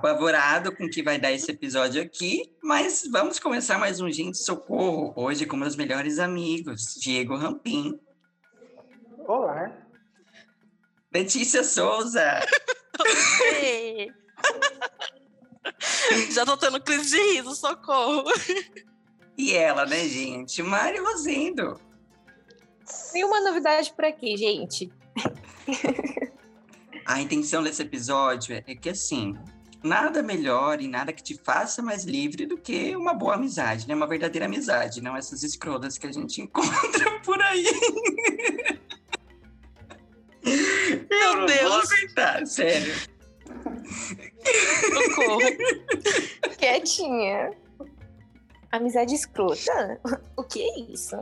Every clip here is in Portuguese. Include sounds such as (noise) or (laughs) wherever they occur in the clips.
apavorado com o que vai dar esse episódio aqui, mas vamos começar mais um Gente Socorro, hoje com meus melhores amigos, Diego Rampim. Olá. Letícia Souza. Oi. (laughs) Já tô tendo crise de riso, socorro. E ela, né, gente? Mari Rosendo. Nenhuma novidade por aqui, gente. A intenção desse episódio é que, assim, nada melhor e nada que te faça mais livre do que uma boa amizade, né? Uma verdadeira amizade, não essas escrotas que a gente (laughs) encontra por aí. Meu não Deus. Vou aguentar, sério. Socorro. Quietinha. Amizade escrota? O que é isso?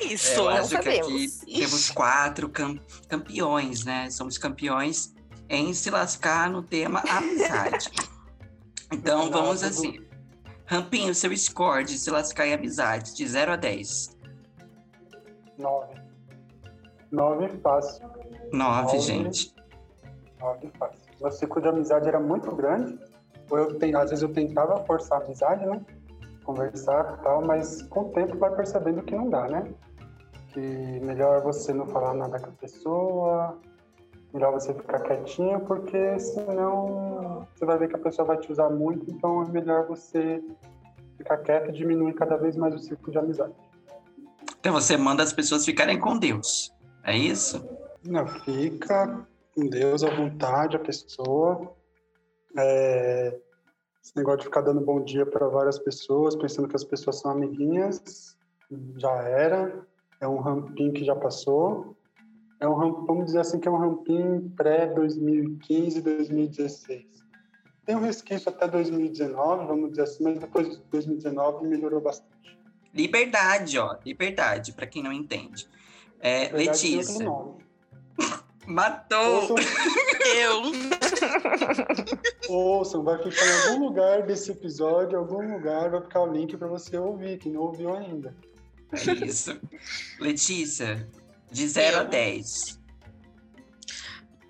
Isso. Eu não acho que aqui sabemos. temos quatro cam- campeões, né? Somos campeões em se lascar no tema amizade. (laughs) Então vamos assim. Rampinho, seu score de se lascar em amizade, de 0 a 10. Nove. Nove fácil. 9, Nove. gente. Nove fácil. Meu ciclo de amizade era muito grande. Ou eu ten- às vezes eu tentava forçar a amizade, né? Conversar e tal, mas com o tempo vai percebendo que não dá, né? Que melhor você não falar nada com a pessoa, melhor você ficar quietinho, porque senão você vai ver que a pessoa vai te usar muito, então é melhor você ficar quieto e diminuir cada vez mais o ciclo de amizade. Então você manda as pessoas ficarem com Deus. É isso? Não, fica com Deus à vontade, a pessoa. É, esse negócio de ficar dando bom dia para várias pessoas, pensando que as pessoas são amiguinhas, já era. É um rampim que já passou. É um vamos dizer assim, que é um rampim pré-2015, 2016. Tem um resquício até 2019, vamos dizer assim, mas depois de 2019 melhorou bastante. Liberdade, ó. Liberdade, para quem não entende. É, Letícia, (laughs) matou. Ouçam, Eu. Ouçam, vai ficar em algum lugar desse episódio, em algum lugar vai ficar o link para você ouvir, que não ouviu ainda. É isso. Letícia, de 0 a Eu. 10.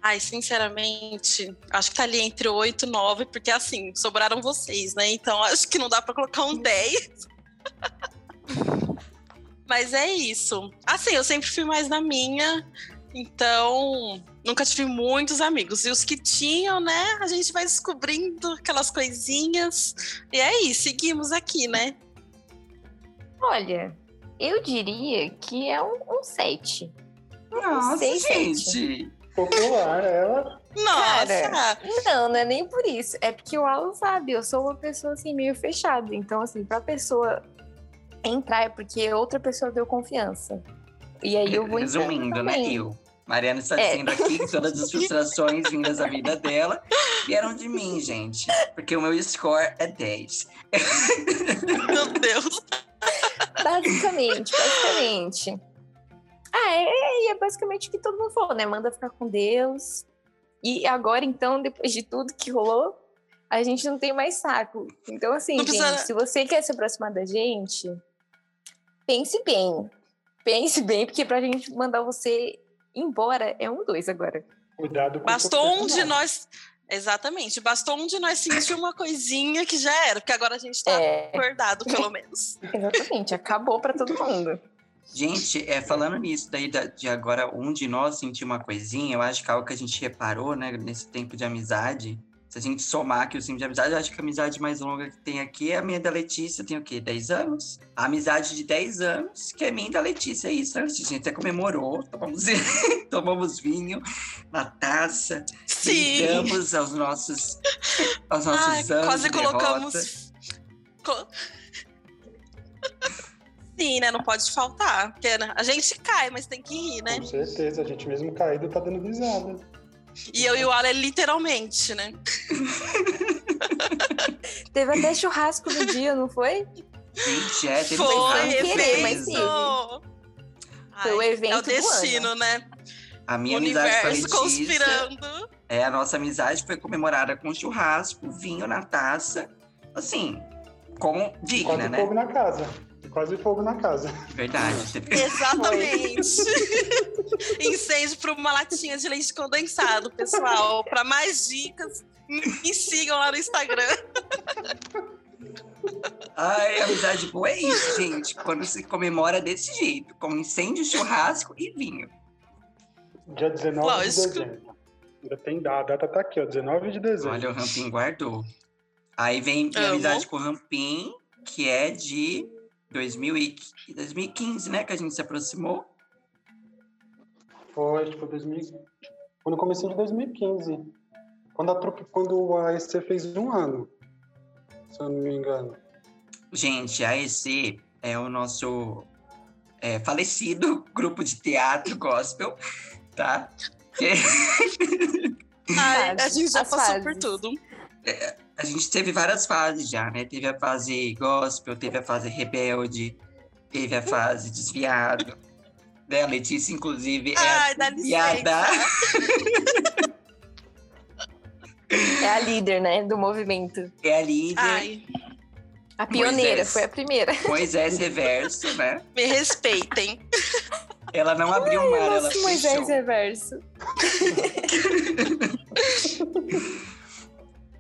Ai, sinceramente, acho que tá ali entre 8 e 9, porque assim, sobraram vocês, né? Então acho que não dá pra colocar um 10. (laughs) Mas é isso. Assim, eu sempre fui mais na minha, então nunca tive muitos amigos. E os que tinham, né, a gente vai descobrindo aquelas coisinhas. E é isso, seguimos aqui, né? Olha, eu diria que é um, um 7. Nossa, sei, gente. Popular, ela. Nossa! Cara, Não, não é nem por isso. É porque o Alan sabe, eu sou uma pessoa assim meio fechada. Então, assim, pra pessoa entrar é porque outra pessoa deu confiança. E aí eu vou Resumindo, né? Eu. Mariana está É. dizendo aqui que todas as frustrações vindas da vida dela vieram de mim, gente. Porque o meu score é 10. Meu Deus! Basicamente, basicamente. Ah, é, é, é basicamente o que todo mundo falou, né? Manda ficar com Deus. E agora, então, depois de tudo que rolou, a gente não tem mais saco. Então, assim, Não gente, precisa- se você quer se aproximar da gente, pense bem. Pense bem, porque pra gente mandar você embora é um dois agora. Cuidado com o Bastou um de nós. Exatamente, bastou um de nós sentir uma coisinha que já era, porque agora a gente tá É, acordado, pelo menos. (laughs) exatamente. Acabou pra todo mundo. Gente, é, falando nisso daí da- de agora um de nós sentir uma coisinha, eu acho que é algo que a gente reparou, né, nesse tempo de amizade. Se a gente somar aqui o tempo de amizade, eu acho que a amizade mais longa que tem aqui é a minha da Letícia, tem o quê? 10 anos? A amizade de 10 anos, que é minha e da Letícia, é isso, né, Letícia? A gente até comemorou, tomamos, (laughs) tomamos vinho na taça, Sim! brindamos aos nossos, aos nossos Ai, anos quase colocamos. Co- Sim, né? Não pode faltar. Porque né, a gente cai, mas tem que rir, né? Com certeza, a gente mesmo caído tá dando risada. E eu e o Alan, literalmente, né? (laughs) Teve até churrasco no dia, não foi? Gente, é, teve Foi, querer, mas evento! teve. Foi o Ai, evento É o do destino, né? A minha o amizade com a Letícia... conspirando. É, a nossa amizade foi comemorada com churrasco, vinho na taça. Assim, com digna, Quase né? fogo na casa. Quase fogo na casa. Verdade. (laughs) Exatamente. (laughs) Incêndio para uma latinha de leite condensado, pessoal. Para mais dicas, me sigam lá no Instagram. Ai, amizade boa é isso, gente. Quando se comemora desse jeito, com incêndio, churrasco e vinho. Dia 19 Lógico. de dezembro. Ainda tem data, a data tá aqui, ó, 19 de dezembro. Olha, o Rampim guardou. Aí vem minha Amo. amizade com o Rampim, que é de 2000 e 2015, né? Que a gente se aproximou. Foi, tipo, 2000... Quando eu comecei de 2015. Quando a, trupe, quando a EC fez um ano, se eu não me engano. Gente, a EC é o nosso é, falecido (laughs) grupo de teatro gospel, tá? Que- Ai, (laughs) a gente já as passou por tudo. A gente teve várias fases já, né? Teve a fase gospel, teve a fase rebelde, teve a fase desviado. Né? A Letícia, inclusive, é Ai, a dá desviada. licença. (laughs) É a líder, né, do movimento. É a líder. Ai, A pioneira, Moisés. foi a primeira. Moisés Reverso, né? me respeitem. Ela não abriu o mar, ela Nossa, Moisés fechou. Reverso. (laughs)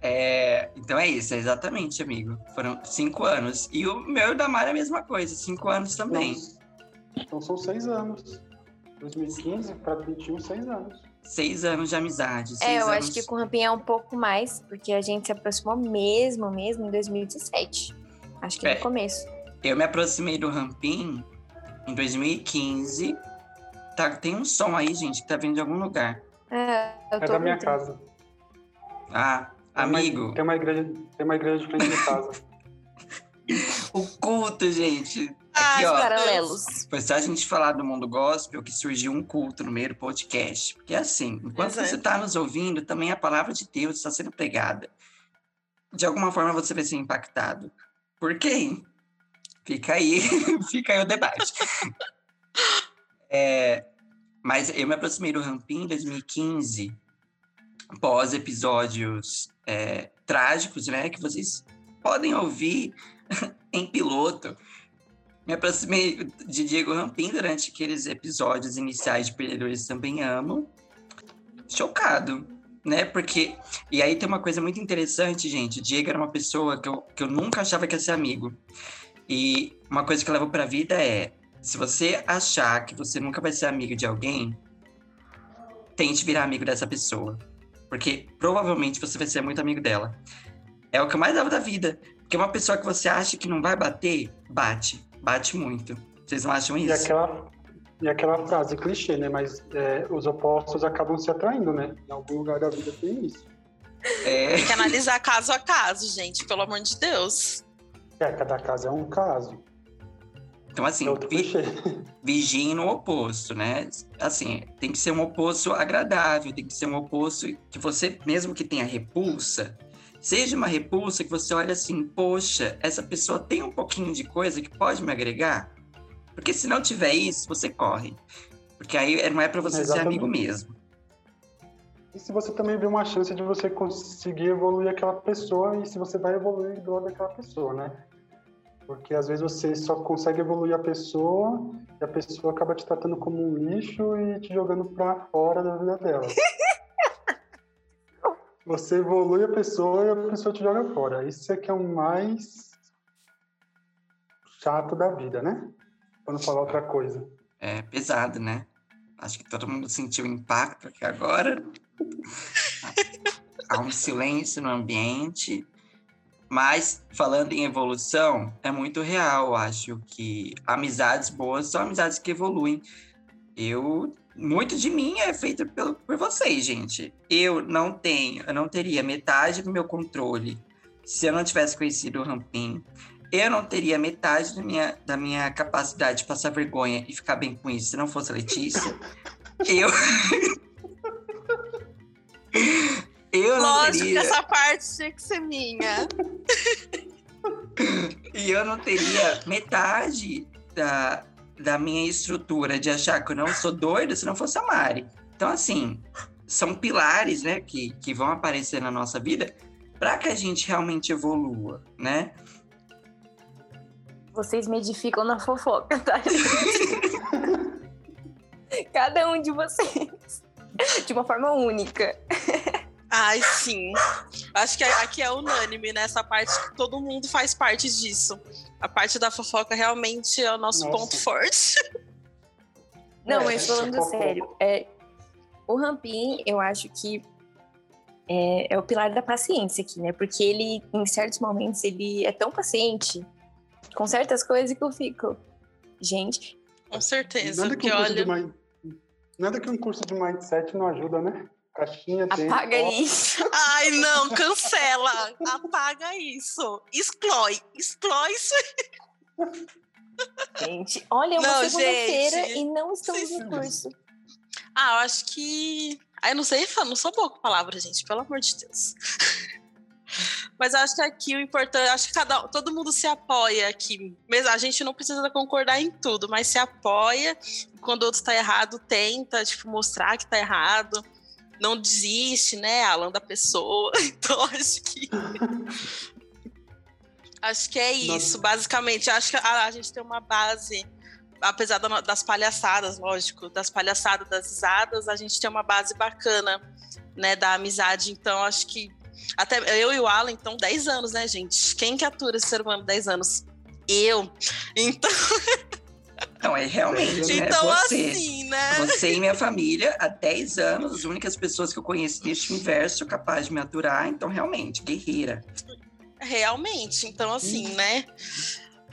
É, então é isso, é exatamente, amigo. Foram cinco anos. E o meu e o da Mara é a mesma coisa, cinco anos também. Então são seis anos. 2015 para 21, seis anos. Seis anos de amizade. Seis É, eu anos... acho que com o Rampinha é um pouco mais, porque a gente se aproximou mesmo, mesmo em 2017. Acho que É. no começo. Eu me aproximei do Rampim em 2015. Tá, tem um som aí, gente, que tá vindo de algum lugar. É, eu É tô da minha casa. Ah, amigo, Tem uma igreja, tem uma igreja de frente de casa. (laughs) o culto, gente. Ai, Aqui, ó. Paralelos. Foi só a gente falar do mundo gospel que surgiu um culto no meio do podcast. Porque assim, enquanto Exato. você está nos ouvindo, também a palavra de Deus está sendo pregada. De alguma forma você vai ser impactado. Por quem? Fica aí, (laughs) fica aí o debate. É, mas eu me aproximei do Rampim em 2015, após episódios é, trágicos, né? Que vocês podem ouvir (laughs) em piloto. Me aproximei de Diego Rampim durante aqueles episódios iniciais de Perdedores Também Amo. Chocado, né? Porque. E aí tem uma coisa muito interessante, gente. Diego era uma pessoa que eu, que eu nunca achava que ia ser amigo. E uma coisa que eu levo pra vida é: se você achar que você nunca vai ser amigo de alguém, tente virar amigo dessa pessoa. Porque provavelmente você vai ser muito amigo dela. É o que eu mais levo da vida. Porque uma pessoa que você acha que não vai bater, bate. Bate muito. Vocês não acham E isso? aquela, e aquela frase clichê, né? Mas é, os opostos acabam se atraindo, né? Em algum lugar da vida tem isso. É, Tem que analisar caso a caso, gente, pelo amor de Deus. É, cada caso é um caso. Então, assim, É vi, vigiem no oposto, né? Assim, tem que ser um oposto agradável, tem que ser um oposto que você, mesmo que tenha repulsa, seja uma repulsa que você olha assim, poxa, essa pessoa tem um pouquinho de coisa que pode me agregar. Porque se não tiver isso, você corre. Porque aí não é pra você ser Exatamente. amigo mesmo. E se você também vê uma chance de você conseguir evoluir aquela pessoa e se você vai evoluir do lado daquela pessoa, né? Porque às vezes você só consegue evoluir a pessoa e a pessoa acaba te tratando como um lixo e te jogando pra fora da vida dela. (laughs) Você evolui a pessoa e a pessoa te joga fora. Isso é que é o mais chato da vida, né? Pra não falar outra coisa. É pesado, né? Acho que todo mundo sentiu o impacto aqui agora. (laughs) Há um silêncio no ambiente. Mas, falando em evolução, é muito real. Acho que amizades boas são amizades que evoluem. Eu. Muito de mim é feito pelo, por vocês, gente. Eu não tenho, eu não teria metade do meu controle se eu não tivesse conhecido o Rampim. Eu não teria metade da minha, da minha capacidade de passar vergonha e ficar bem com isso se não fosse a Letícia. (laughs) eu. (laughs) eu não Lógico teria. que essa parte tinha que ser minha. E eu não teria metade da, da minha estrutura de achar que eu não sou doida se não fosse a Mari. Então, assim, são pilares, né, que, que vão aparecer na nossa vida para que a gente realmente evolua, né? Vocês me edificam na fofoca, tá? (laughs) Cada um de vocês. De uma forma única. Ai, sim. Acho que aqui é unânime nessa né? parte que todo mundo faz parte disso. A parte da fofoca realmente é o nosso Nossa. ponto forte. Não, é, mas falando sério, é, o Rampin, eu acho que é, é, o pilar da paciência aqui, né? Porque ele, em certos momentos, ele é tão paciente com certas coisas que eu fico. Gente. Com certeza. Nada que, que olha. Mind... Nada que um curso de mindset não ajuda, né? Caixinha tem. Apaga isso. (laughs) Ai, não, cancela. Apaga isso. Exclói. Exclói isso. Gente, olha, é uma segunda-feira e não estamos no curso. Ah, eu acho que. Ah, eu não sei, não sou boa com palavras, gente, pelo amor de Deus. (laughs) Mas acho que aqui o importante, acho que cada, todo mundo se apoia aqui. Mesmo, a gente não precisa concordar em tudo, mas se apoia. Quando o outro está errado, tenta, tipo, mostrar que está errado. Não desiste, né, Alan, da pessoa. (laughs) Então, acho que. acho que é isso, Nossa. basicamente. Acho que a, a gente tem uma base apesar das palhaçadas, lógico, das palhaçadas, das risadas, a gente tem uma base bacana, né, da amizade. Então, acho que até eu e o Alan, então, 10 anos, né, gente? Quem que atura esse ser humano 10 anos? Eu. Então. (laughs) Não, é realmente. Né? Então, você, assim, né? Você e minha família, há 10 anos, as únicas pessoas que eu conheço neste universo capaz de me aturar, então, realmente, guerreira. Realmente, então, assim, né?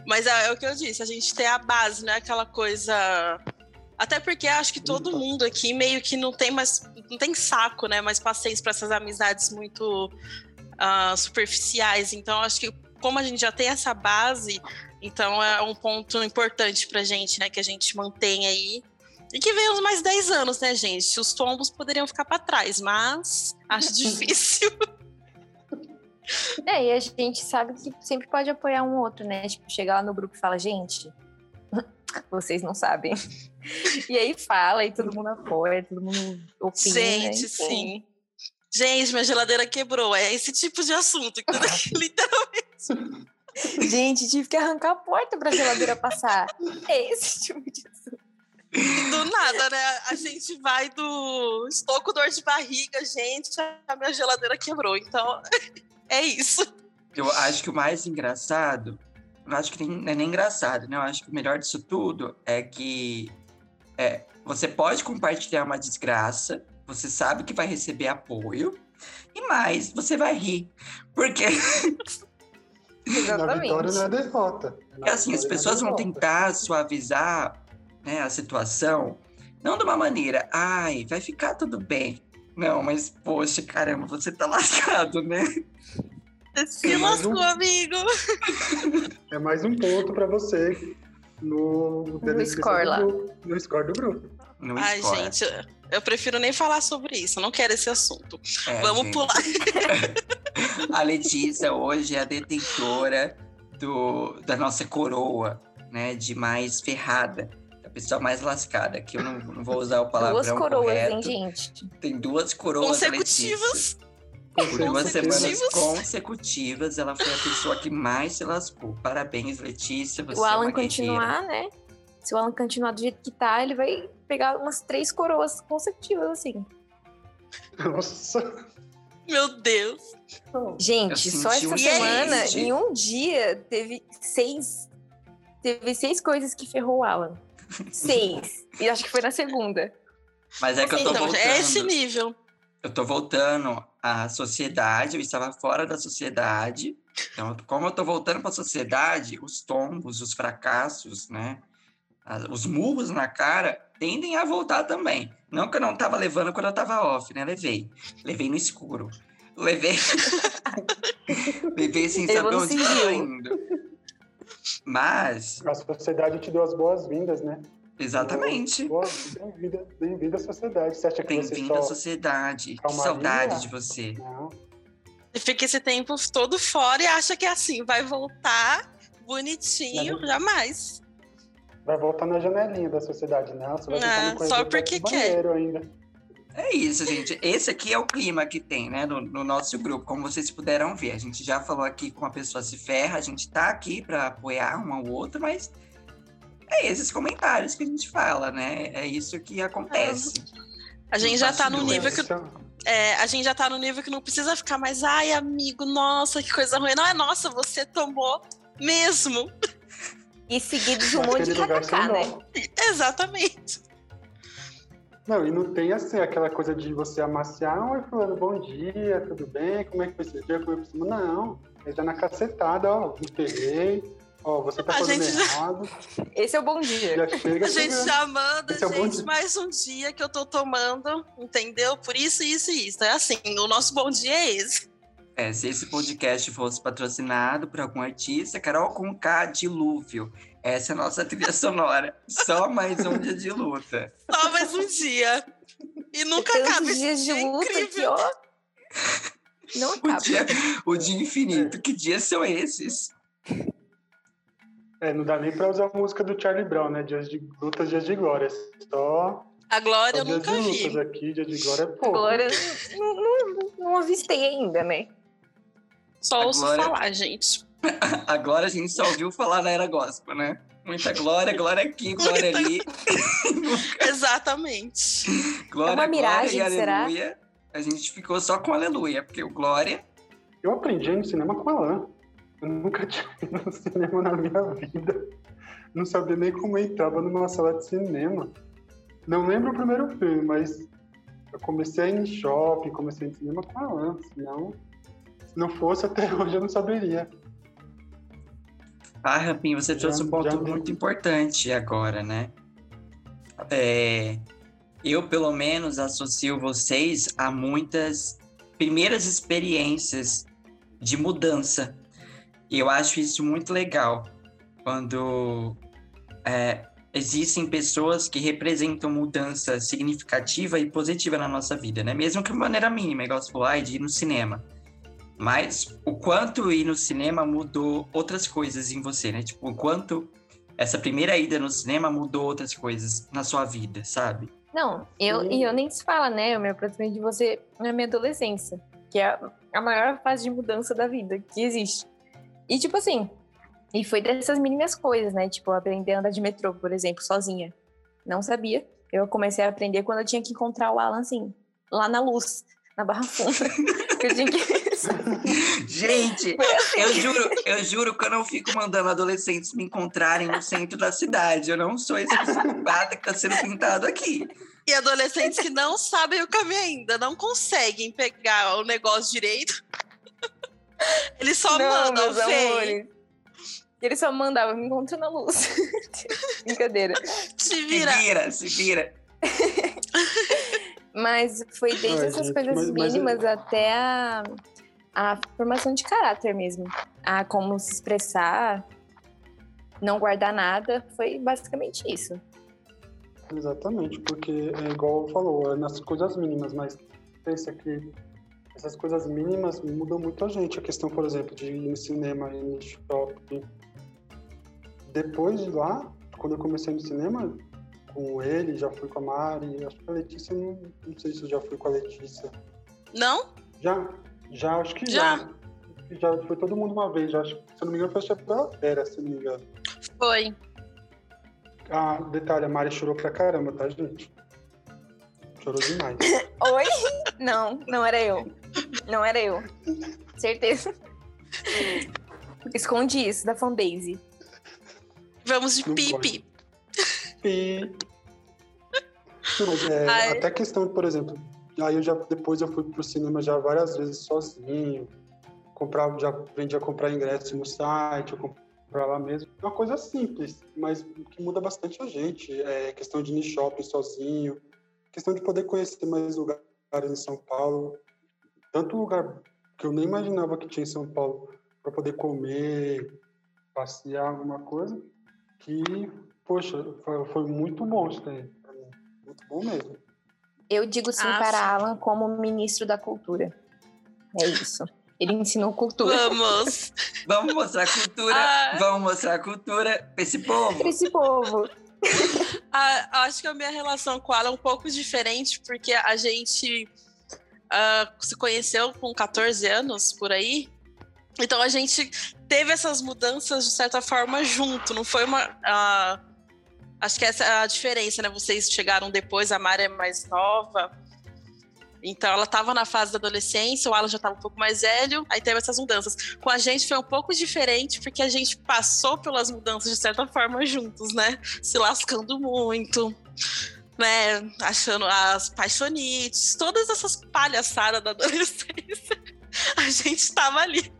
Mas é, é, o que eu disse, a gente tem a base, né? Aquela coisa. Até porque acho que todo mundo aqui meio que não tem mais. Não tem saco, né? Mais paciência para essas amizades muito uh, superficiais. Então, acho que como a gente já tem essa base, então é um ponto importante pra gente, né? Que a gente mantém aí. E que venha os mais 10 anos, né, gente? Os tombos poderiam ficar para trás, mas acho (laughs) difícil. É, e a gente sabe que sempre pode apoiar um outro, né? Tipo, chegar lá no grupo e falar, gente, (laughs) vocês não sabem. (laughs) E aí fala, e todo mundo apoia, todo mundo opina. Gente, sim. Gente, minha geladeira quebrou. É esse tipo de assunto, literalmente. Gente, tive que arrancar a porta para a geladeira passar. (laughs) É esse tipo de assunto. Do nada, né? A gente vai do estou com dor de barriga, gente, a minha geladeira quebrou. Então, (laughs) é isso. Eu acho que o mais engraçado, eu acho que não é nem engraçado, né? Eu acho que o melhor disso tudo é que é, você pode compartilhar uma desgraça, você sabe que vai receber apoio, e mais, você vai rir. Porque. (laughs) Exatamente. Na vitória não é derrota. Na assim, as é pessoas vão tentar suavizar né, a situação, não de uma maneira, ai, vai ficar tudo bem. Não, mas, poxa, caramba, você tá (laughs) lascado, né? Se lascou, um... amigo! (laughs) É mais um ponto para você no, no score lá. no score do grupo. No Ai, score. gente, eu prefiro nem falar sobre isso, eu não quero esse assunto. É, Vamos gente. pular. (laughs) a Letícia hoje é a detentora do, da nossa coroa, né? De mais ferrada pessoa mais lascada, que eu não, não vou usar o palavrão Duas coroas, correto. hein, gente? Tem duas coroas consecutivas. Por duas semanas consecutivas, ela foi a pessoa que mais se lascou. Parabéns, Letícia. Você o é Alan é continuar, né? Se o Alan continuar do jeito que tá, ele vai pegar umas três coroas consecutivas, assim. Nossa. Meu Deus. Gente, só essa um semana, em um dia, teve seis. Teve seis coisas que ferrou o Alan. Seis. e acho que foi na segunda. Mas é que eu tô então, voltando. É esse nível. Eu tô voltando à sociedade, eu estava fora da sociedade. Então, como eu tô voltando para a sociedade, os tombos, os fracassos, né? Os murros na cara tendem a voltar também. Não que eu não tava levando quando eu tava off, né? Levei. Levei no escuro. Levei. (laughs) Levei sem saber onde indo. Mas. A sociedade te deu as boas-vindas, né? Exatamente. Bem-vinda bem à sociedade. Você acha que Bem-vindo à sociedade. Que saudade de você. Não. E fica esse tempo todo fora e acha que é assim, vai voltar bonitinho, Mas... jamais. Vai voltar na janelinha da sociedade, não. Você vai ficar no só porque quer. ainda. É isso, gente. Esse aqui é o clima que tem, né, no, no, nosso grupo, como vocês puderam ver. A gente já falou aqui com a pessoa se ferra, a gente tá aqui para apoiar um ao outro, mas é esses comentários que a gente fala, né? É isso que acontece. A gente já tá no nível que. É, a gente já tá no nível que não precisa ficar mais, ai, amigo, nossa, que coisa ruim. Não é nossa, você tomou mesmo. E seguido de um monte de kkk, né? (laughs) Exatamente. Não, e não tem assim aquela coisa de você amaciar, oi fulano, bom dia, tudo bem? Como é que foi esse dia? Como é que foi? Não, ele tá na cacetada, ó, me peguei, ó, você tá fazendo errado. Já... Esse é o bom dia. Já chega, a gente chega... já manda, Esse gente, é mais um dia que eu tô tomando, entendeu? Por isso, isso e isso. É assim, o nosso bom dia é esse. É, se esse podcast fosse patrocinado por algum artista, Carol com K Dilúvio. Essa é a nossa trilha sonora. Só mais um dia de luta. Só mais um dia. E nunca acaba esse dias dia de luta incrível. Aqui, ó. (laughs) Não acaba. O dia, o dia infinito. Que dias são esses? É, não dá nem pra usar a música do Charlie Brown, né? Dias de lutas, dias de glória. Só a Glória eu nunca vi. Aqui, dia de glória é pouco. Glória não, não, não avistei ainda, né? Só ouço glória... falar, gente. (laughs) A glória a gente só ouviu falar na era gospel, né? Muita glória, glória aqui, glória Muita... ali. (laughs) Exatamente. Glória, é uma miragem, glória aleluia. A gente ficou só com aleluia, porque o glória... Eu aprendi no cinema com a Alan. Eu nunca (laughs) tinha ido no cinema na minha vida. Não sabia nem como entrava numa sala de cinema. Não lembro o primeiro filme, mas eu comecei em shopping, comecei em cinema com a Alan, senão se não fosse, até (laughs) hoje eu não saberia. Ah, Rampinho, você já, trouxe um ponto muito importante agora, né? É, eu, pelo menos, associo vocês a muitas primeiras experiências de mudança. E eu acho isso muito legal quando é, existem pessoas que representam mudança significativa e positiva na nossa vida, né? Mesmo que de maneira mínima, igual você falou, de ir no cinema. Mas o quanto ir no cinema mudou outras coisas em você, né? Tipo, o quanto essa primeira ida no cinema mudou outras coisas na sua vida, sabe? Não, eu, e eu nem se fala, né? Eu me aproximei de você na minha adolescência, que é a maior fase de mudança da vida que existe. E tipo assim, e foi dessas mínimas coisas, né? Tipo, aprender a andar de metrô, por exemplo, sozinha. Não sabia. Eu comecei a aprender quando eu tinha que encontrar o Alan, assim, lá na luz, na Barra Funda. (laughs) eu tinha que Gente, eu juro, eu juro que eu não fico mandando adolescentes me encontrarem no centro da cidade. Eu não sou esse psicopata que está sendo pintado aqui. E adolescentes que não sabem o caminho ainda, não conseguem pegar o negócio direito. (laughs) Eles só não, mandam, vem. Ele só mandava, me encontra na luz. (laughs) Brincadeira. Se vira. Se vira, se (laughs) vira. Mas foi desde Ai, essas gente, coisas mas, mínimas mas... até a a formação de caráter mesmo. A como se expressar, não guardar nada, foi basicamente isso. Exatamente, porque é igual falou, é nas coisas mínimas, mas pensa que essas coisas mínimas mudam muito a gente. A questão, por exemplo, de ir no cinema, ir no shopping. Depois de lá, quando eu comecei no cinema, com ele, já fui com a Mari, acho que a Letícia, não, não sei se eu já fui com a Letícia. Não? Já, já, acho que já. já. Já foi todo mundo uma vez, já, acho, se eu não me engano, foi a Vera, se não me engano. Foi. Ah, detalhe, a Mari chorou pra caramba, tá, gente? Chorou demais. (laughs) Oi? Não, não era eu. Não era eu. Certeza. Escondi isso da fanbase. Vamos de pipi. Pi. Mas é, até questão, por exemplo, Aí eu já depois eu fui pro cinema já várias vezes sozinho. Comprava, já aprendi a comprar ingresso no site, eu comprar lá mesmo. É uma coisa simples, mas que muda bastante a gente. É questão de ir no shopping sozinho, questão de poder conhecer mais lugares em São Paulo. Tanto lugar que eu nem imaginava que tinha em São Paulo para poder comer, passear, alguma coisa, que, poxa, foi, foi muito bom isso daí. Muito bom mesmo. Eu digo sim ah, para sim. Alan como ministro da cultura. É isso. Ele ensinou cultura. Vamos! (laughs) Vamos mostrar cultura. Ah. Vamos mostrar cultura para esse povo. Para esse povo. (laughs) a, acho que a minha relação com ela é um pouco diferente, porque a gente uh, se conheceu com 14 anos por aí. Então a gente teve essas mudanças de certa forma junto, não foi uma. Uh, acho que essa é a diferença, né? Vocês chegaram depois, a Mari é mais nova. Então ela estava na fase da adolescência, o Alan já estava um pouco mais velho, aí teve essas mudanças. Com a gente foi um pouco diferente, porque a gente passou pelas mudanças de certa forma juntos, né? Se lascando muito, né? Achando as paixonites, todas essas palhaçadas da adolescência. (laughs) A gente estava ali.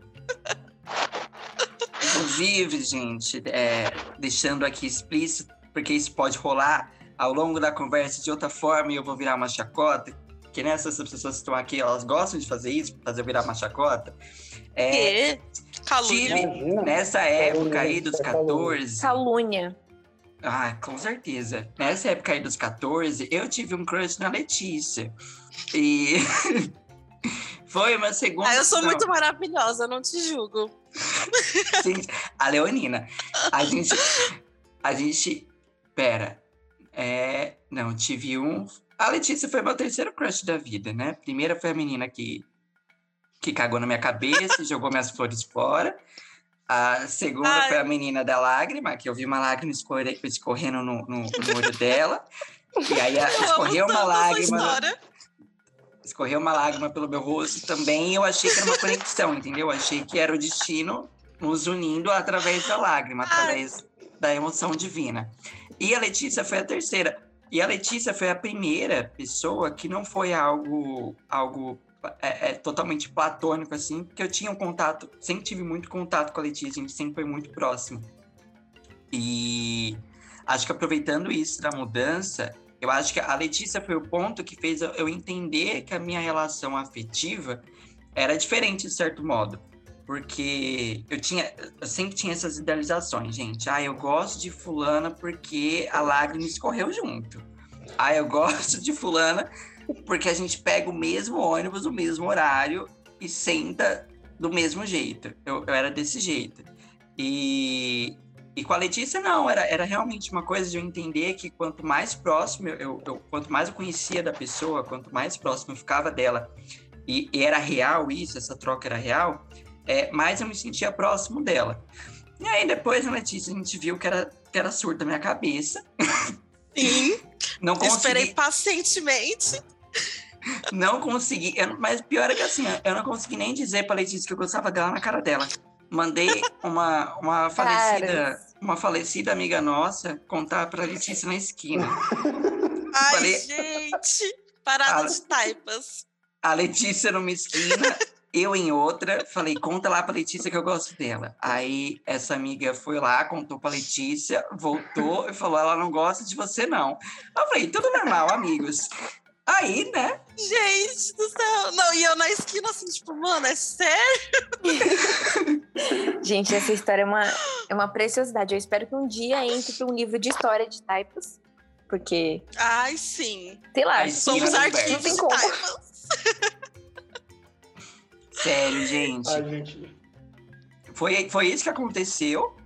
Inclusive, gente, é, deixando aqui explícito, porque isso pode rolar ao longo da conversa de outra forma e eu vou virar uma chacota que nessas pessoas que estão aqui, elas gostam de fazer isso, fazer virar uma chacota. É, tive, nessa época aí dos 14. Calúnia. Ah, com certeza. Nessa época aí dos 14, eu tive um crush na Letícia. E (laughs) foi uma segunda. Ah, eu sou muito maravilhosa, não te julgo. Gente, a Leonina. A gente. A gente. Pera. É. Não, tive um a Letícia foi meu terceiro crush da vida, né? Primeira foi a menina que, que cagou na minha cabeça e (laughs) jogou minhas flores fora. A segunda Ai. foi a menina da lágrima, que eu vi uma lágrima escorrer, escorrendo no, no, no olho dela. E aí a, (laughs) escorreu uma lágrima. Escorreu uma lágrima pelo meu rosto também. Eu achei que era uma conexão, entendeu? Eu achei que era o destino nos unindo através da lágrima, através Ai. da emoção divina. E a Letícia foi a terceira. E a Letícia foi a primeira pessoa que não foi algo, algo é, é, totalmente platônico, assim, porque eu tinha um contato, sempre tive muito contato com a Letícia, a gente sempre foi muito próximo. E acho que aproveitando isso da mudança, eu acho que a Letícia foi o ponto que fez eu entender que a minha relação afetiva era diferente, de certo modo. Porque eu tinha, eu sempre tinha essas idealizações, gente. Ah, eu gosto de fulana porque a lágrima escorreu junto. Ah, eu (laughs) gosto de fulana porque a gente pega o mesmo ônibus, o mesmo horário e senta do mesmo jeito. Eu, eu era desse jeito. E, e com a Letícia, não, era, era realmente uma coisa de eu entender que quanto mais próximo, eu, eu quanto mais eu conhecia da pessoa, quanto mais próximo eu ficava dela, e, e era real isso, essa troca era real, é, mais eu me sentia próximo dela. E aí depois na Letícia a gente viu que era, que era surda da minha cabeça. Sim. (laughs) não consegui... Esperei pacientemente. (laughs) Não consegui, eu, mas pior é que assim, eu não consegui nem dizer pra Letícia que eu gostava dela na cara dela. Mandei uma, uma (laughs) falecida, uma falecida amiga nossa contar pra Letícia na esquina. Ai, Falei, gente, parada a, de taipas. A Letícia numa esquina eu em outra, falei, conta lá pra Letícia que eu gosto dela. Aí essa amiga foi lá, contou pra Letícia, voltou e falou, ela não gosta de você não. Eu falei, tudo normal, amigos. Aí, né? Gente do céu. Não, e eu na esquina assim, tipo, mano, é sério? (laughs) Gente, essa história é uma, é uma preciosidade. Eu espero que um dia entre para um livro de história de taipas. Porque. Ai, sim. Sei lá, somos artistas de taipas. (laughs) Sério, (laughs) gente. Ai, gente. Foi, foi isso que aconteceu,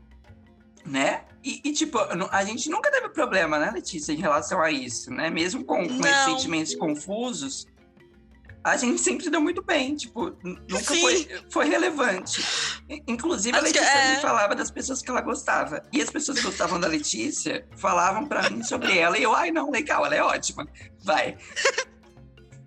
né? E, e, tipo, a gente nunca teve problema, né, Letícia, em relação a isso, né? Mesmo com, com esses sentimentos confusos, a gente sempre se deu muito bem, tipo, nunca foi, foi relevante. Inclusive, Acho a Letícia é... me falava das pessoas que ela gostava. E as pessoas que gostavam da Letícia falavam para mim sobre ela. E eu, ai, não, legal, ela é ótima. Vai.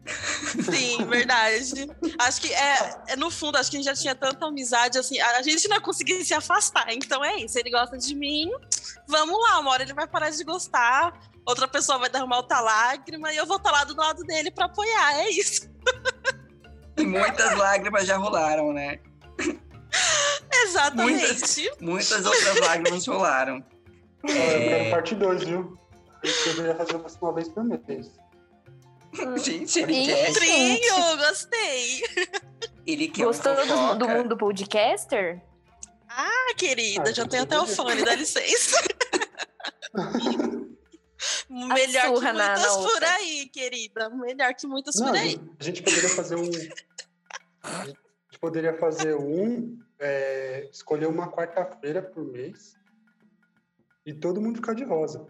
(laughs) Sim, verdade. Acho que é, é, no fundo, acho que a gente já tinha tanta amizade assim, a, gente não conseguia se afastar. Então é isso, ele gosta de mim, vamos lá, uma hora ele vai parar de gostar, outra pessoa vai derramar outra lágrima e eu vou estar lá do lado dele para apoiar, é isso. (laughs) E muitas lágrimas já rolaram, né? (laughs) Exatamente. Muitas, muitas outras lágrimas rolaram. É... Eu quero parte 2, viu? Eu deveria fazer uma vez por mês. Gente, ele quer. Trinho, gostei. Ele quer Gostou do, do mundo podcaster? Ah, querida, ah, já tenho até o fone, dá licença. (laughs) Melhor que muitas na, na por aí, querida. Melhor que muitas Não, por aí. A gente poderia fazer um. A gente poderia fazer um. É, escolher uma quarta-feira por mês e todo mundo ficar de rosa.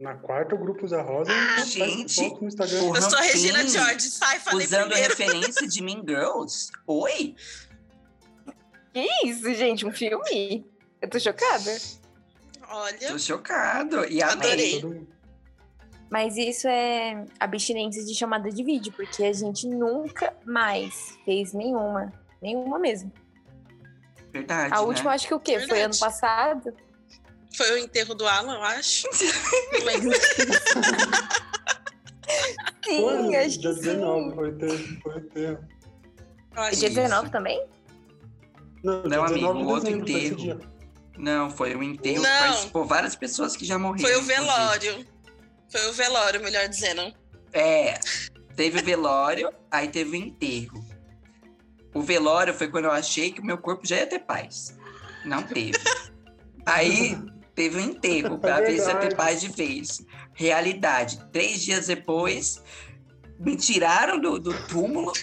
Na quarta, o grupo usa rosa. Ah, e gente, no Instagram. o Eu sou a Regina George, sai, falei Usando primeiro. referência de Mean Girls. Oi? Que isso, gente? Um filme? Eu tô chocada. Olha, Tô chocado. E. Adorei. Mas isso é abstinência de chamada de vídeo, porque a gente nunca mais fez nenhuma. Nenhuma mesmo. Verdade, A né? última, acho que o quê? Foi Verdade. ano passado? Foi o enterro do Alan, eu acho. (laughs) Não lembro. Sim, Foi, acho dia que 19, sim. foi ter, foi ter. Eu acho Dia Isso. 19 também? Não, Não, dia amigo, 19 o outro enterro. dia. Não, foi o enterro. Não. Participou várias pessoas que já morreram. Foi o inclusive. velório. Foi o velório, melhor dizendo. É, teve o velório, aí teve o enterro. O velório foi quando eu achei que o meu corpo já ia ter paz. Não teve. Aí teve o enterro, (laughs) pra É ver se ia ter paz de vez. Realidade, três dias depois, me tiraram do, do túmulo. (laughs)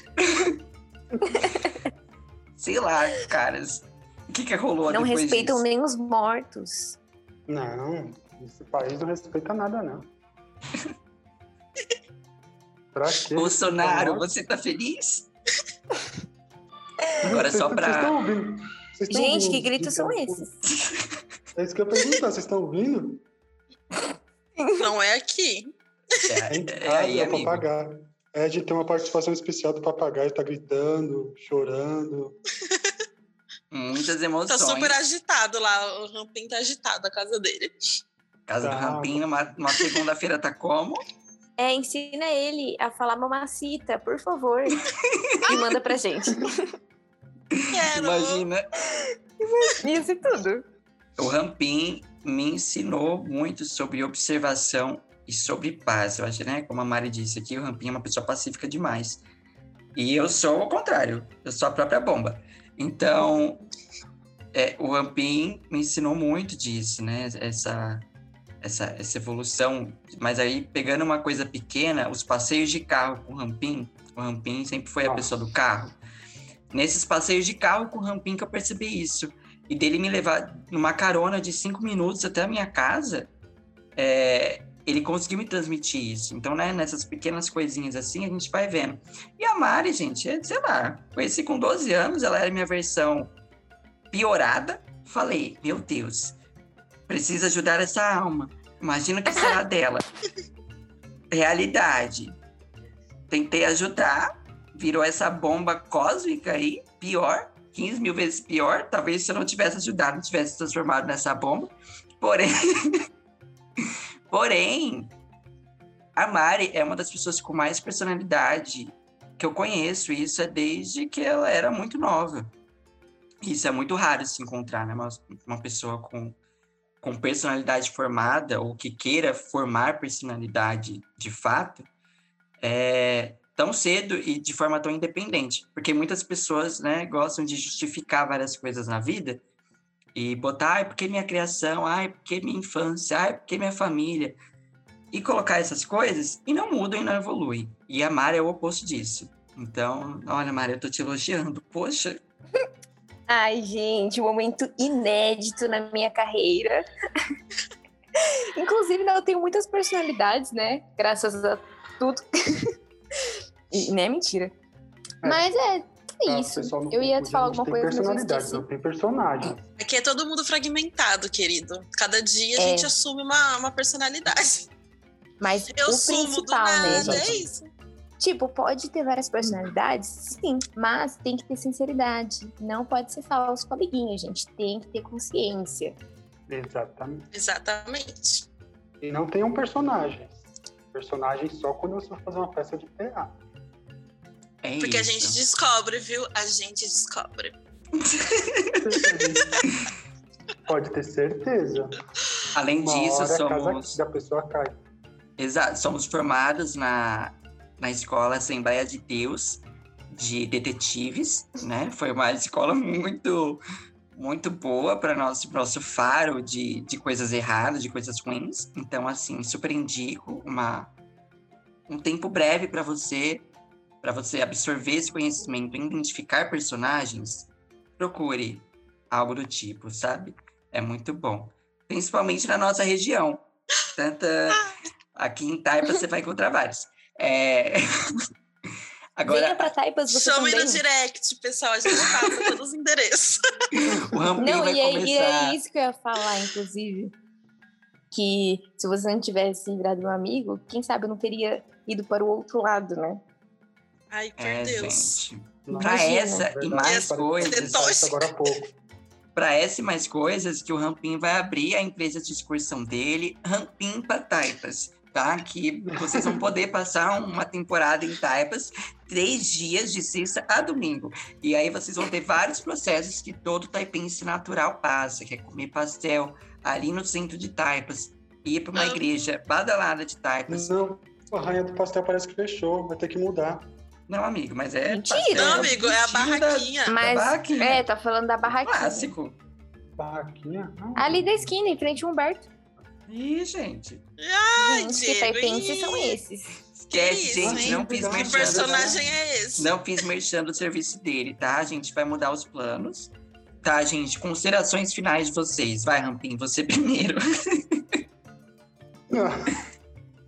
Sei lá, caras. O que que rolou Não respeitam disso? nem os mortos. Não, esse país não respeita nada, não. (laughs) pra quê? Bolsonaro, você tá feliz? Agora só pra- Vocês estão ouvindo? Vocês estão Gente, ouvindo que os gritos são gritos? esses? É isso que eu ia perguntar, vocês estão ouvindo? Não é aqui. É, Em é aí, é o papagaio. É, a gente tem uma participação especial do papagaio, tá gritando, chorando. Muitas Tá emoções. super agitado lá. O Rampim tá agitado a casa dele. Casa do Tá. Rampinho, numa, numa segunda-feira tá como? É, ensina ele a falar mamacita, por favor. e manda pra gente. Quero. Imagina. Isso e tudo. O Rampim me ensinou muito sobre observação e sobre paz. Eu acho, né? Como a Mari disse aqui, o Rampim é uma pessoa pacífica demais. E eu sou o contrário. Eu sou a própria bomba. Então, é, o Rampim me ensinou muito disso, né? Essa, essa, essa evolução. Mas aí, pegando uma coisa pequena, os passeios de carro com o Rampim, o Rampim sempre foi a pessoa do carro. Nesses passeios de carro com o Rampim que eu percebi isso. E dele me levar numa carona de cinco minutos até a minha casa, é, ele conseguiu me transmitir isso. Então, né, nessas pequenas coisinhas assim, a gente vai vendo. E a Mari, gente, é, sei lá, conheci com 12 anos, ela era minha versão piorada. Falei, meu Deus, precisa ajudar essa alma. Imagina o que será (laughs) dela. Realidade. Tentei ajudar, virou essa bomba cósmica aí, pior, 15 mil vezes pior. Talvez se eu não tivesse ajudado, não tivesse se transformado nessa bomba. Porém, (laughs) porém, a Mari é uma das pessoas com mais personalidade que eu conheço. E isso é desde que ela era muito nova. Isso é muito raro se encontrar, né? Uma, uma pessoa com, com personalidade formada ou que queira formar personalidade de fato é, tão cedo e de forma tão independente. Porque muitas pessoas né, gostam de justificar várias coisas na vida e botar, ai, porque minha criação, ai, porque minha infância, ai, porque minha família. E colocar essas coisas e não mudam e não evoluem. E a Mari é o oposto disso. Então, olha, Mari, eu tô te elogiando. Poxa, (laughs) Ai, gente, um momento inédito na minha carreira. (laughs) Inclusive, eu tenho muitas personalidades, né? Graças a tudo. (laughs) e não é mentira. É. Mas é Tá, isso. pessoal não Eu ia confunde, falar alguma tem coisa, eu personalidade, não tem personagem. Aqui é todo mundo fragmentado, querido. Cada dia a É. gente assume uma, uma personalidade. Mas Eu o sumo do principal, né, nada, gente? é isso. Tipo, pode ter várias personalidades, sim, mas tem que ter sinceridade. Não pode ser falso com a amiguinha, gente. Tem que ter consciência. Exatamente. Exatamente. E não tem um personagem. Personagem só quando você vai fazer uma festa de PA. É Porque isso. a gente descobre, viu? A gente descobre. (laughs) Pode ter certeza. Além Uma disso, somos... da pessoa cai. Exato, somos formados na, na escola Assembleia de Deus de detetives, né? Foi uma escola muito muito boa para nosso nosso faro de, de coisas erradas, de coisas ruins. Então, assim, super indico uma um tempo breve para você para você absorver esse conhecimento, e identificar personagens. Procure algo do tipo, sabe? É muito bom, principalmente na nossa região Tanta... Aqui em Taipa você vai encontrar vários. É... (laughs) Agora, Venha pra Taipas você Chame também. no direct, pessoal. A gente passa todos os endereços. (laughs) o Não, vai e é, começar... e é isso que eu ia falar, inclusive. Que se você não tivesse virado um amigo, quem sabe eu não teria ido para o outro lado, né? Ai, por É, Deus. gente. Não, Pra Imagina. essa e Verdade, mais Essa- coisas... Agora há pouco. Para essa e mais coisas, que o Rampim vai abrir a empresa de excursão dele, Rampim para Taipas, tá? Que vocês vão poder passar uma temporada em Taipas, três dias de sexta a domingo. E aí vocês vão ter vários processos que todo taipense natural passa, que é comer pastel ali no centro de Taipas, ir para uma igreja badalada de Taipas. Não, a rainha do pastel parece que fechou, vai ter que mudar. Não, amigo, mas é Mentira. Não, amigo, é a estilo da- barraquinha. Mas, barraquinha. é, tá falando da barraquinha. Clássico. Barraquinha? Não. Ali da esquina, em frente ao Humberto. Ih, gente. Ai, Gente, que Diego, ih. são esses. Esquece, isso, gente, hein? não fiz Que Que merchan. personagem é esse? Não fiz merchan do serviço dele, tá? A gente vai mudar os planos. Tá, gente? Considerações finais de vocês. Vai, Rampim, você (laughs) primeiro. (laughs)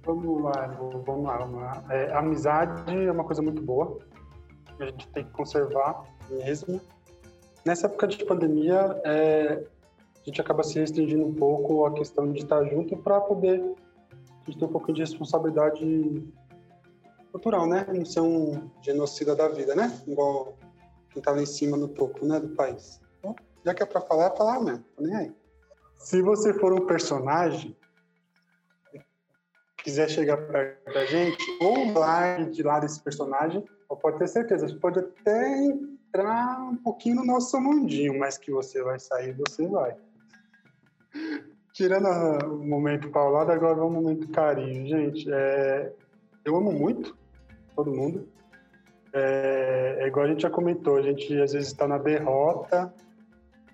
Vamos lá, vamos lá, vamos lá. É, amizade é uma coisa muito boa. A gente tem que conservar mesmo. Nessa época de pandemia, é, a gente acaba se restringindo um pouco a questão de estar junto para poder a gente ter um pouquinho de responsabilidade cultural, né? Não ser um genocida da vida, né? Igual quem tá lá em cima no topo, né, do país. Então, já que é para falar, é falar mesmo, tô nem aí. Se você for um personagem, quiser chegar perto da gente, ou largue de lado esse personagem, pode ter certeza, você pode até entrar um pouquinho no nosso mundinho, mas que você vai sair, você vai. Tirando o momento paulado, agora vamos ao momento carinho. Gente, é, eu amo muito todo mundo. É, é igual a gente já comentou, a gente às vezes está na derrota,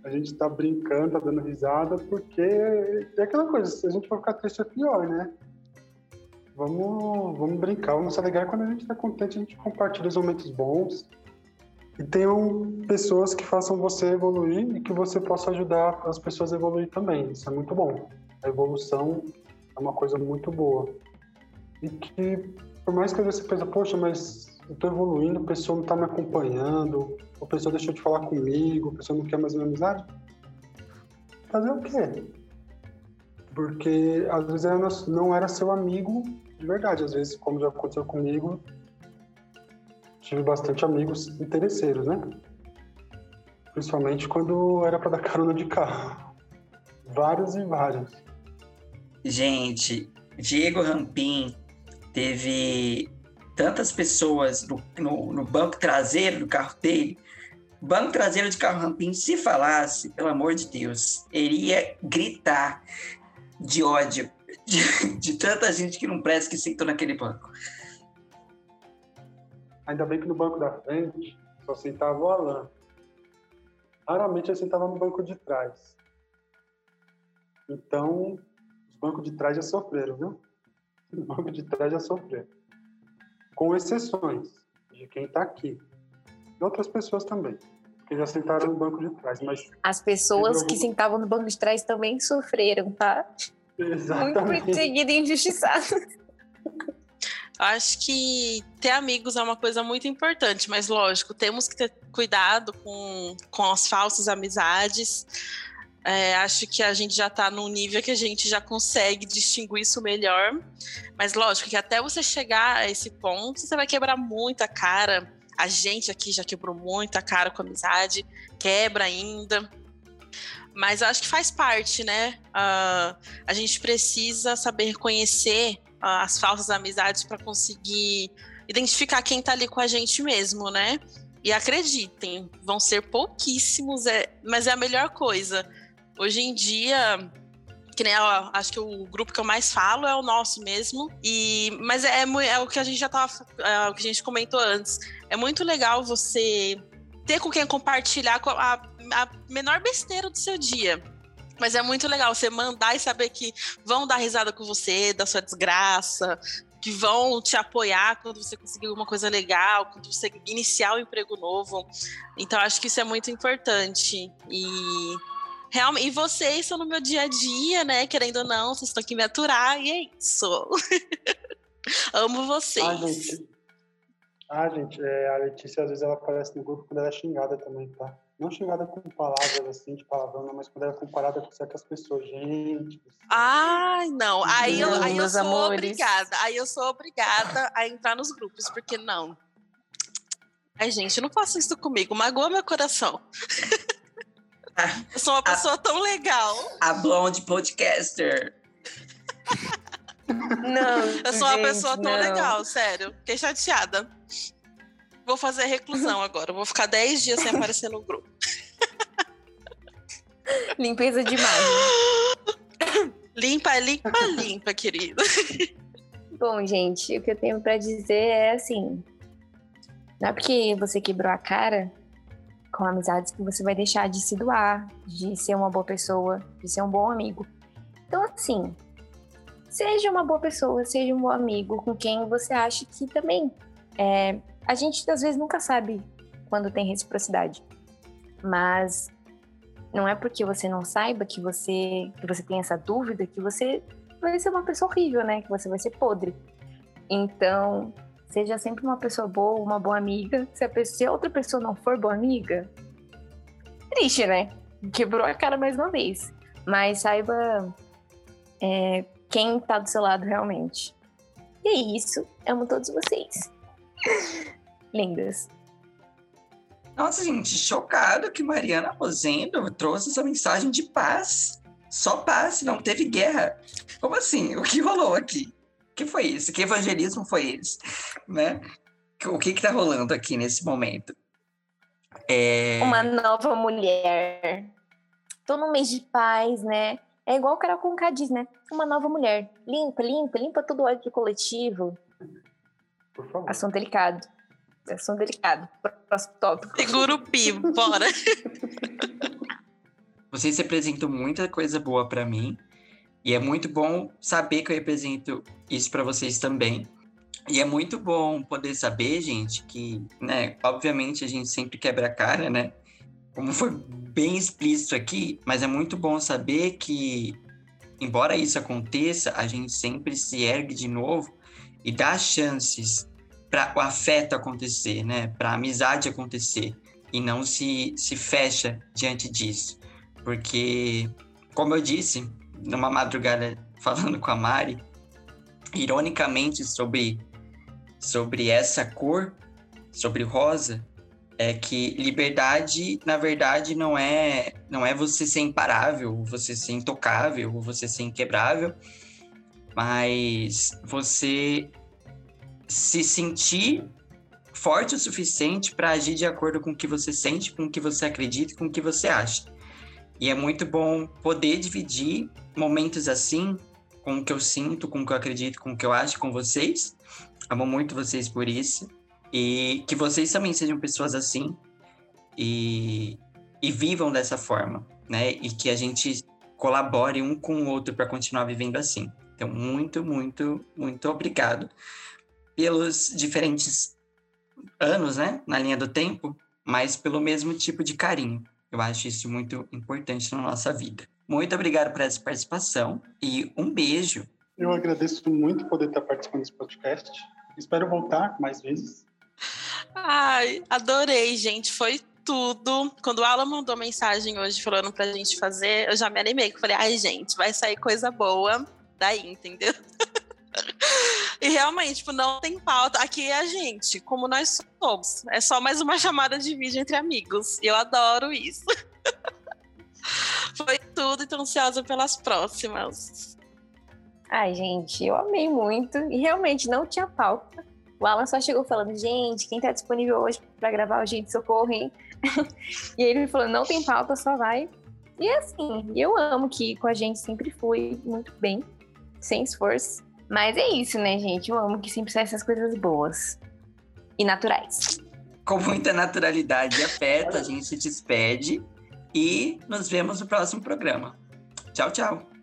a gente está brincando, tá dando risada, porque é aquela coisa, se a gente for ficar triste é pior, né? Vamos, vamos brincar, vamos se alegrar quando a gente está contente, a gente compartilha os momentos bons. E tenham pessoas que façam você evoluir e que você possa ajudar as pessoas a evoluir também. Isso é muito bom. A evolução é uma coisa muito boa. E que, por mais que você pense, poxa, mas eu estou evoluindo, a pessoa não está me acompanhando, a pessoa deixou de falar comigo, a pessoa não quer mais minha amizade. Fazer o quê? Porque às vezes ela não era seu amigo de verdade. Às vezes, como já aconteceu comigo, tive bastante amigos interesseiros, né? Principalmente quando era para dar carona de carro. Vários e vários. Gente, Diego Rampim teve tantas pessoas no, no, no banco traseiro do carro dele. Banco traseiro de carro Rampim, se falasse, pelo amor de Deus, ele ia gritar de ódio de, de tanta gente que não presta que sentou naquele banco. Ainda bem que no banco da frente só sentava o Alan. Raramente ele sentava no banco de trás. Então, os bancos de trás já sofreram, viu? Os bancos de trás já sofreram. Com exceções de quem está aqui. E outras pessoas também, que já sentaram no banco de trás. Mas, As pessoas Eu- que sentavam no banco de trás também sofreram, tá? Muito exatamente. perseguido e injustiçado. Acho que ter amigos é uma coisa muito importante, mas lógico, temos que ter cuidado com, com as falsas amizades. É, acho que a gente já está num nível que a gente já consegue distinguir isso melhor. Mas lógico que até você chegar a esse ponto, você vai quebrar muita cara. A gente aqui já quebrou muita cara com amizade, quebra ainda. Mas eu acho que faz parte, né? Ah, a gente precisa saber reconhecer ah, as falsas amizades para conseguir identificar quem tá ali com a gente mesmo, né? E acreditem, vão ser pouquíssimos, é, mas é a melhor coisa. Hoje em dia, que nem ó, acho que o grupo que eu mais falo é o nosso mesmo. E mas é, mu- é o que a gente já tava, é o que a gente comentou antes. É muito legal você ter com quem compartilhar com a, a menor besteira do seu dia. Mas é muito legal você mandar e saber que vão dar risada com você, da sua desgraça, que vão te apoiar quando você conseguir alguma coisa legal, quando você iniciar um emprego novo. Então, acho que isso é muito importante. E realmente, e vocês estão no meu dia a dia, né? Querendo ou não, vocês estão aqui me aturar, e é isso. (laughs) Amo vocês. Ah, gente. Ah, gente, é, a Letícia às vezes ela aparece no grupo quando ela é xingada também, tá? Não xingada com palavras assim, de palavrão, mas quando ela é comparada com certas pessoas, gente. Ai, não. Aí eu, aí eu sou amores. obrigada. Aí eu sou obrigada a entrar nos grupos, porque não. Ai, gente, não faça isso comigo. Magoa meu coração. (laughs) Eu sou uma pessoa tão legal. A Blonde Podcaster. Não, Eu sou uma gente, pessoa tão não. legal, sério. Fiquei chateada. Vou fazer reclusão agora. Vou ficar 10 dias sem aparecer no grupo. (laughs) Limpeza de imagem. Limpa, limpa, limpa, querido. Bom, gente, o que eu tenho pra dizer é assim: não é porque você quebrou a cara com amizades que você vai deixar de se doar, de ser uma boa pessoa, de ser um bom amigo. Então, assim, seja uma boa pessoa, seja um bom amigo com quem você acha que também. é, a gente às vezes nunca sabe quando tem reciprocidade, mas não é porque você não saiba que você que você tem essa dúvida que você vai ser uma pessoa horrível, né? Que você vai ser podre. Então, seja sempre uma pessoa boa, uma boa amiga. Se a, pessoa, se a outra pessoa não for boa amiga, triste, né? Quebrou a cara mais uma vez. Mas saiba é, quem tá do seu lado realmente. E é isso. Amo todos vocês. Lindas. Nossa, gente, chocado que Mariana Rosendo trouxe essa mensagem de paz. Só paz, não teve guerra. Como assim? O que rolou aqui? O que foi isso? Que evangelismo foi esse? Né? O que que tá rolando aqui nesse momento? É... Uma nova mulher. Tô num mês de paz, né? É igual o Carol Conká diz, né? Uma nova mulher. Limpa, limpa, limpa todo o ódio coletivo. Por favor. Assunto delicado. Assunto delicado. Próximo tópico. Segura o pi, bora. (laughs) Vocês representam muita coisa boa pra mim. E é muito bom saber que eu represento isso pra vocês também. E é muito bom poder saber, gente, que, né, obviamente a gente sempre quebra a cara, né? Como foi bem explícito aqui, mas é muito bom saber que, embora isso aconteça, a gente sempre se ergue de novo e dá chances para o afeto acontecer, né? Para a amizade acontecer e não se, se fecha diante disso. Porque, como eu disse, numa madrugada (laughs) falando com a Mari, ironicamente sobre, sobre essa cor, sobre rosa, é que liberdade, na verdade, não é não é você ser imparável, você ser intocável, você ser inquebrável, mas você se sentir forte o suficiente para agir de acordo com o que você sente, com o que você acredita com o que você acha. E é muito bom poder dividir momentos assim, com o que eu sinto, com o que eu acredito, com o que eu acho com vocês. Amo muito vocês por isso. E que vocês também sejam pessoas assim e, e vivam dessa forma, né? E que a gente colabore um com o outro para continuar vivendo assim. Então, muito, muito, muito obrigado pelos diferentes anos, né? Na linha do tempo, mas pelo mesmo tipo de carinho. Eu acho isso muito importante na nossa vida. Muito obrigado por essa participação e um beijo. Eu agradeço muito poder estar participando desse podcast. Espero voltar mais vezes. Ai, adorei, gente. Foi tudo. Quando o Alan mandou mensagem hoje falando pra gente fazer, eu já me animei. eu Falei, ai, gente, vai sair coisa boa daí, entendeu? (laughs) e realmente, tipo, não tem pauta. Aqui é a gente, como nós somos. É só mais uma chamada de vídeo entre amigos. Eu adoro isso. (laughs) Foi tudo e tô ansiosa pelas próximas. Ai, gente, eu amei muito. E realmente não tinha pauta. O Alan só chegou falando, gente, quem tá disponível hoje pra gravar o Gente Socorro, hein? (laughs) e ele falou, não tem pauta, só vai. E assim, eu amo que com a gente sempre fui muito bem, sem esforço. Mas é isso, né, gente? Eu amo que sempre saem essas coisas boas e naturais. Com muita naturalidade e afeto, a gente se despede e nos vemos no próximo programa. Tchau, tchau.